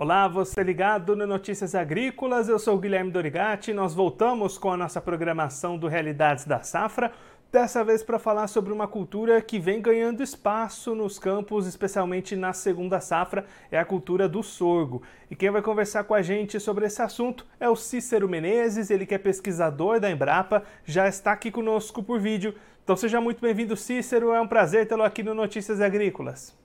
Olá, você ligado no Notícias Agrícolas, eu sou o Guilherme Dorigati. Nós voltamos com a nossa programação do Realidades da Safra, dessa vez para falar sobre uma cultura que vem ganhando espaço nos campos, especialmente na segunda safra, é a cultura do sorgo. E quem vai conversar com a gente sobre esse assunto é o Cícero Menezes, ele que é pesquisador da Embrapa, já está aqui conosco por vídeo. Então seja muito bem-vindo, Cícero, é um prazer tê-lo aqui no Notícias Agrícolas.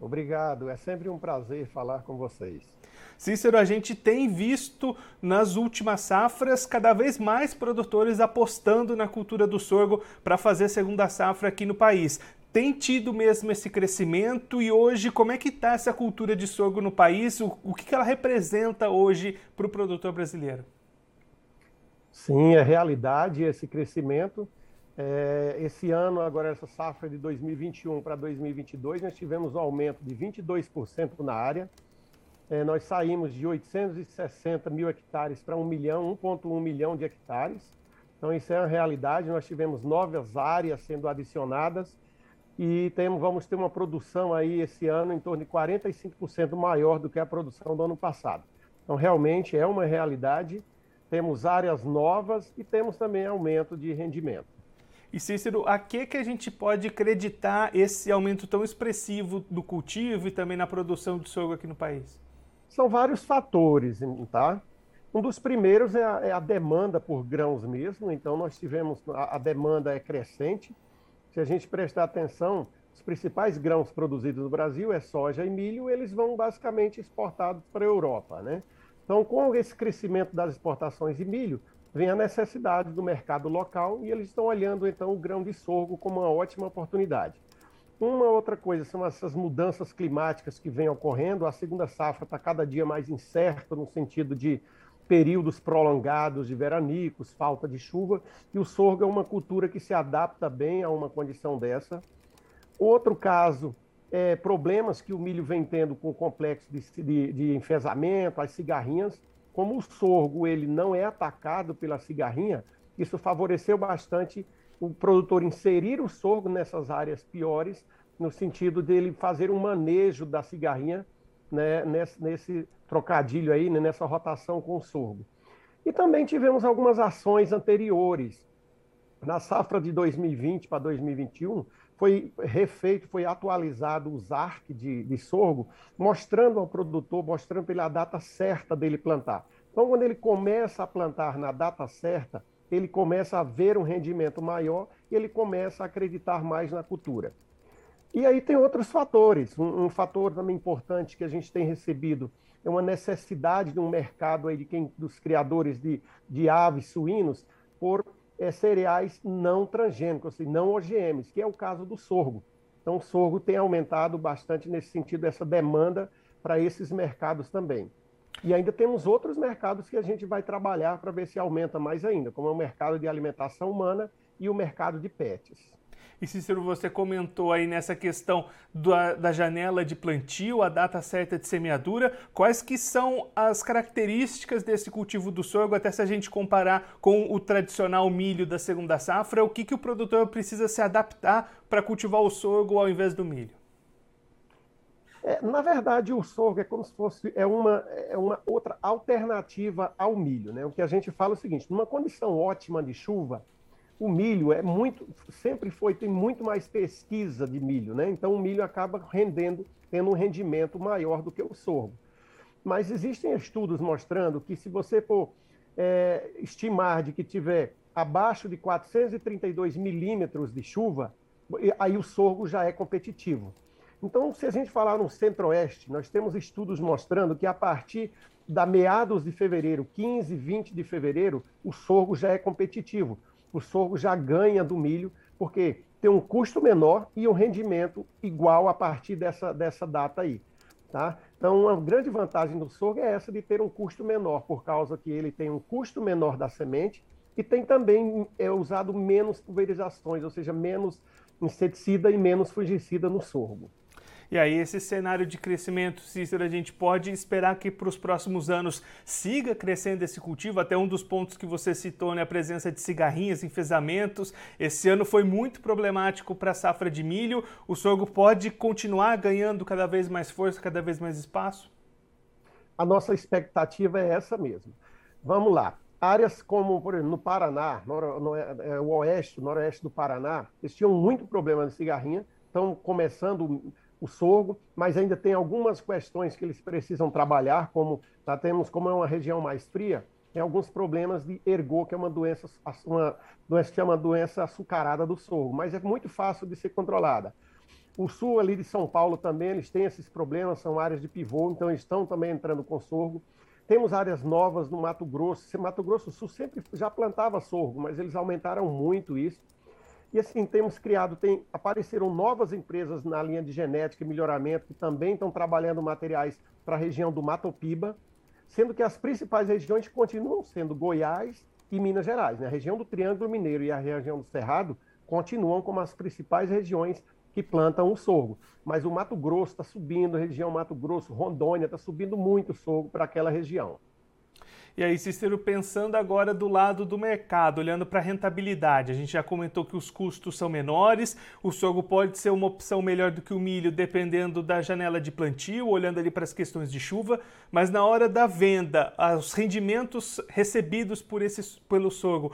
Obrigado, é sempre um prazer falar com vocês. Cícero, a gente tem visto nas últimas safras cada vez mais produtores apostando na cultura do sorgo para fazer segunda safra aqui no país. Tem tido mesmo esse crescimento e hoje como é que está essa cultura de sorgo no país? O, o que ela representa hoje para o produtor brasileiro? Sim, é realidade esse crescimento. É, esse ano, agora essa safra de 2021 para 2022, nós tivemos um aumento de 22% na área. É, nós saímos de 860 mil hectares para 1 milhão, 1,1 milhão de hectares. Então, isso é uma realidade. Nós tivemos novas áreas sendo adicionadas e temos, vamos ter uma produção aí esse ano em torno de 45% maior do que a produção do ano passado. Então, realmente é uma realidade. Temos áreas novas e temos também aumento de rendimento. E Cícero, a que, que a gente pode acreditar esse aumento tão expressivo do cultivo e também na produção de sorgo aqui no país? São vários fatores, tá? Um dos primeiros é a, é a demanda por grãos mesmo, então nós tivemos, a, a demanda é crescente. Se a gente prestar atenção, os principais grãos produzidos no Brasil é soja e milho, eles vão basicamente exportados para a Europa, né? Então, com esse crescimento das exportações de milho, vem a necessidade do mercado local e eles estão olhando então o grão de sorgo como uma ótima oportunidade. Uma outra coisa são essas mudanças climáticas que vêm ocorrendo. A segunda safra está cada dia mais incerta no sentido de períodos prolongados de veranicos, falta de chuva, e o sorgo é uma cultura que se adapta bem a uma condição dessa. Outro caso é problemas que o milho vem tendo com o complexo de, de, de enfesamento, as cigarrinhas como o sorgo ele não é atacado pela cigarrinha, isso favoreceu bastante o produtor inserir o sorgo nessas áreas piores, no sentido dele fazer um manejo da cigarrinha né, nesse, nesse, trocadilho aí, né, nessa rotação com o sorgo. E também tivemos algumas ações anteriores. Na safra de 2020 para 2021, foi refeito, foi atualizado o ZARC de, de sorgo, mostrando ao produtor, mostrando para ele a data certa dele plantar. Então, quando ele começa a plantar na data certa, ele começa a ver um rendimento maior e ele começa a acreditar mais na cultura. E aí tem outros fatores. Um, um, fator também importante que a gente tem recebido é uma necessidade de um mercado aí de quem, dos criadores de, de aves, suínos, por é, cereais não transgênicos, assim, não OGMs, que é o caso do sorgo. Então, o sorgo tem aumentado bastante nesse sentido, essa demanda para esses mercados também. E ainda temos outros mercados que a gente vai trabalhar para ver se aumenta mais ainda, como é o mercado de alimentação humana e o mercado de pets. E Cícero, você comentou aí nessa questão da, da, janela de plantio, a data certa de semeadura. Quais que são as características desse cultivo do sorgo, até se a gente comparar com o tradicional milho da segunda safra, o que, que o produtor precisa se adaptar para cultivar o sorgo ao invés do milho? É, na verdade, o sorgo é como se fosse é uma, é uma outra alternativa ao milho. Né? O que a gente fala é o seguinte: numa condição ótima de chuva, o milho é muito, sempre foi, tem muito mais pesquisa de milho, né? Então o milho acaba rendendo, tendo um rendimento maior do que o sorgo. Mas existem estudos mostrando que se você for é, estimar de que tiver abaixo de 432 milímetros de chuva, aí o sorgo já é competitivo. Então, se a gente falar no centro-oeste, nós temos estudos mostrando que a partir da meados de fevereiro, 15, 20 de fevereiro, o sorgo já é competitivo o sorgo já ganha do milho, porque tem um custo menor e um rendimento igual a partir dessa, dessa data aí. Tá? Então, uma grande vantagem do sorgo é essa de ter um custo menor, por causa que ele tem um custo menor da semente e tem também é usado menos pulverizações, ou seja, menos inseticida e menos fungicida no sorgo. E aí, esse cenário de crescimento, Cícero, a gente pode esperar que para os próximos anos siga crescendo esse cultivo, até um dos pontos que você citou, né, a presença de cigarrinhas, enfesamentos. Esse ano foi muito problemático para a safra de milho. O sorgo pode continuar ganhando cada vez mais força, cada vez mais espaço? a nossa expectativa é essa mesmo. Vamos lá. Áreas como, por exemplo, no Paraná, no, no, é, o oeste, noroeste do Paraná, eles tinham muito problema de cigarrinha, estão começando o sorgo, mas ainda tem algumas questões que eles precisam trabalhar, como tá, temos, como é uma região mais fria, tem alguns problemas de ergo, que é uma doença, uma doença que chama doença açucarada do sorgo, mas é muito fácil de ser controlada. O sul ali de São Paulo também, eles têm esses problemas, são áreas de pivô, então estão também entrando com sorgo. Temos áreas novas no Mato Grosso. Mato Grosso Sul sempre já plantava sorgo, mas eles aumentaram muito isso. E assim, temos criado, tem, apareceram novas empresas na linha de genética e melhoramento que também estão trabalhando materiais para a região do Mato Piba, sendo que as principais regiões continuam sendo Goiás e Minas Gerais. Né? A região do Triângulo Mineiro e a região do Cerrado continuam como as principais regiões que plantam o sorgo. Mas o Mato Grosso está subindo, a região Mato Grosso, Rondônia, está subindo muito sorgo para aquela região. E aí, Cícero, pensando agora do lado do mercado, olhando para a rentabilidade, a gente já comentou que os custos são menores, o sorgo pode ser uma opção melhor do que o milho, dependendo da janela de plantio, olhando ali para as questões de chuva, mas na hora da venda, os rendimentos recebidos por esse, pelo sorgo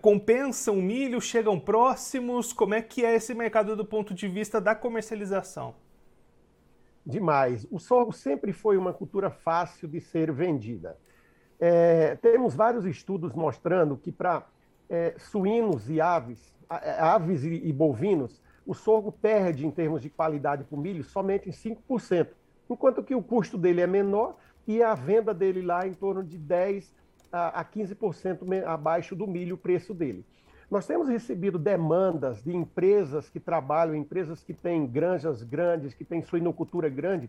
compensam o milho, chegam próximos? Como é que é esse mercado do ponto de vista da comercialização? Demais. O sorgo sempre foi uma cultura fácil de ser vendida. É, temos vários estudos mostrando que para é, suínos e aves, é, aves e, e, bovinos, o sorgo perde em termos de qualidade para o milho somente em 5%, enquanto que o custo dele é menor e a venda dele lá em torno de 10 a, a 15% abaixo do milho o preço dele. Nós temos recebido demandas de empresas que trabalham, empresas que têm granjas grandes, que têm suinocultura grande,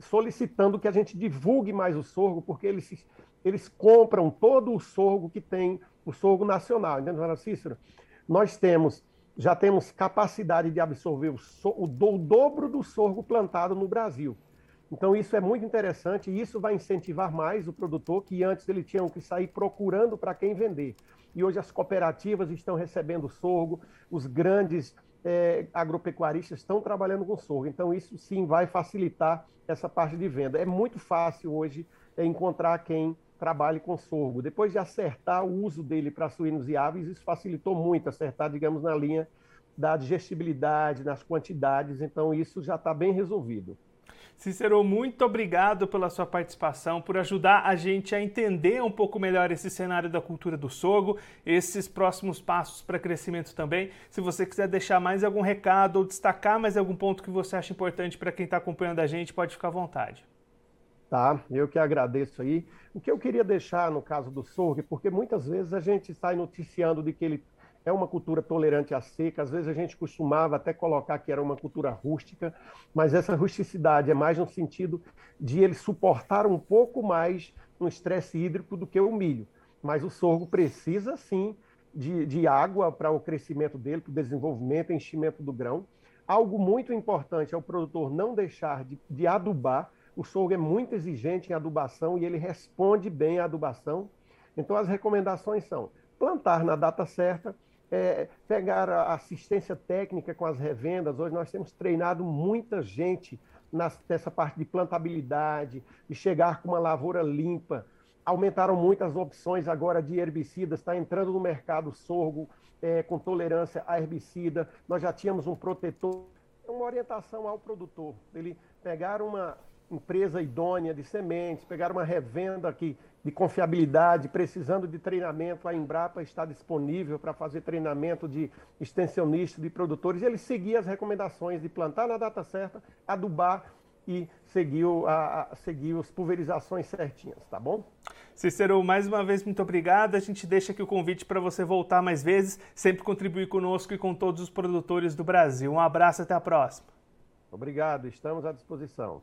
solicitando que a gente divulgue mais o sorgo, porque eles eles compram todo o sorgo que tem, o sorgo nacional. Entendeu, Cícero? Nós temos, já temos capacidade de absorver o, so, o, do, o dobro do sorgo plantado no Brasil. Então, isso é muito interessante e isso vai incentivar mais o produtor, que antes ele tinha que sair procurando para quem vender. E hoje as cooperativas estão recebendo sorgo, os grandes é, agropecuaristas estão trabalhando com sorgo. Então, isso sim vai facilitar essa parte de venda. É muito fácil hoje encontrar quem trabalhe com sorgo. Depois de acertar o uso dele para suínos e aves, isso facilitou muito, acertar, digamos, na linha da digestibilidade, nas quantidades, então isso já está bem resolvido. Cícero, muito obrigado pela sua participação, por ajudar a gente a entender um pouco melhor esse cenário da cultura do sorgo, esses próximos passos para crescimento também. Se você quiser deixar mais algum recado ou destacar mais algum ponto que você acha importante para quem está acompanhando a gente, pode ficar à vontade. Tá, eu que agradeço aí. O que eu queria deixar no caso do sorgo, porque muitas vezes a gente sai noticiando de que ele é uma cultura tolerante à seca, às vezes a gente costumava até colocar que era uma cultura rústica, mas essa rusticidade é mais no sentido de ele suportar um pouco mais um estresse hídrico do que o milho. Mas o sorgo precisa sim de, de água para o crescimento dele, para o desenvolvimento e enchimento do grão. Algo muito importante é o produtor não deixar de, de adubar, o sorgo é muito exigente em adubação e ele responde bem à adubação. Então, as recomendações são plantar na data certa, é, pegar a assistência técnica com as revendas. Hoje nós temos treinado muita gente nessa parte de plantabilidade, de chegar com uma lavoura limpa. Aumentaram muitas opções agora de herbicidas, está entrando no mercado sorgo é, com tolerância a herbicida. Nós já tínhamos um protetor, uma orientação ao produtor, ele pegar uma, empresa idônea de sementes, pegar uma revenda aqui de confiabilidade, precisando de treinamento, a Embrapa está disponível para fazer treinamento de extensionistas, de produtores, ele seguia as recomendações de plantar na data certa, adubar e seguiu, a, a, seguiu as pulverizações certinhas, tá bom? Cícero, mais uma vez, muito obrigado. A gente deixa aqui o convite para você voltar mais vezes, sempre contribuir conosco e com todos os produtores do Brasil. Um abraço, até a próxima. Obrigado, estamos à disposição.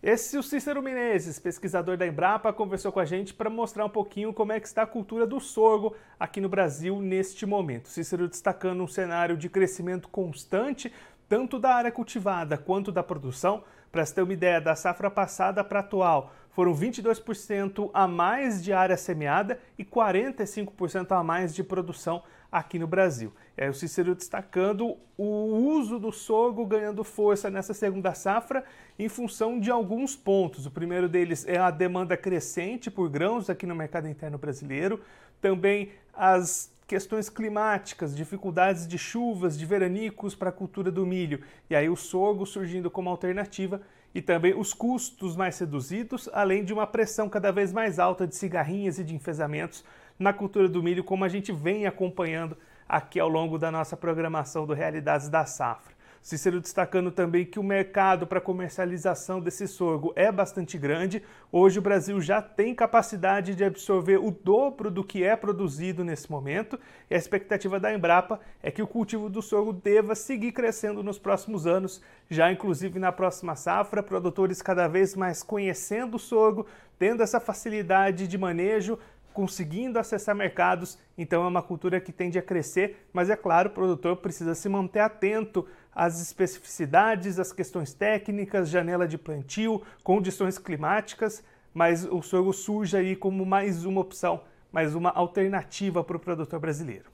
Esse o Cícero Menezes, pesquisador da Embrapa, conversou com a gente para mostrar um pouquinho como é que está a cultura do sorgo aqui no Brasil neste momento. Cícero destacando um cenário de crescimento constante, tanto da área cultivada quanto da produção. Para você ter uma ideia, da safra passada para atual, foram 22% a mais de área semeada e 45% a mais de produção aqui no Brasil. É o Cícero destacando o uso do sorgo ganhando força nessa segunda safra em função de alguns pontos. O primeiro deles é a demanda crescente por grãos aqui no mercado interno brasileiro, também as questões climáticas, dificuldades de chuvas, de veranicos para a cultura do milho, e aí o sorgo surgindo como alternativa e também os custos mais reduzidos, além de uma pressão cada vez mais alta de cigarrinhas e de enfesamentos na cultura do milho, como a gente vem acompanhando aqui ao longo da nossa programação do Realidades da Safra. Cícero destacando também que o mercado para comercialização desse sorgo é bastante grande. Hoje o Brasil já tem capacidade de absorver o dobro do que é produzido nesse momento, e a expectativa da Embrapa é que o cultivo do sorgo deva seguir crescendo nos próximos anos, já inclusive na próxima safra, produtores cada vez mais conhecendo o sorgo, tendo essa facilidade de manejo, conseguindo acessar mercados, então é uma cultura que tende a crescer, mas é claro, o produtor precisa se manter atento às especificidades, às questões técnicas, janela de plantio, condições climáticas, mas o sorgo surge aí como mais uma opção, mais uma alternativa para o produtor brasileiro.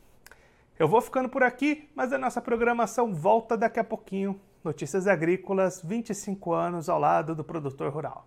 Eu vou ficando por aqui, mas a nossa programação volta daqui a pouquinho. Notícias Agrícolas, 25 anos ao lado do produtor rural.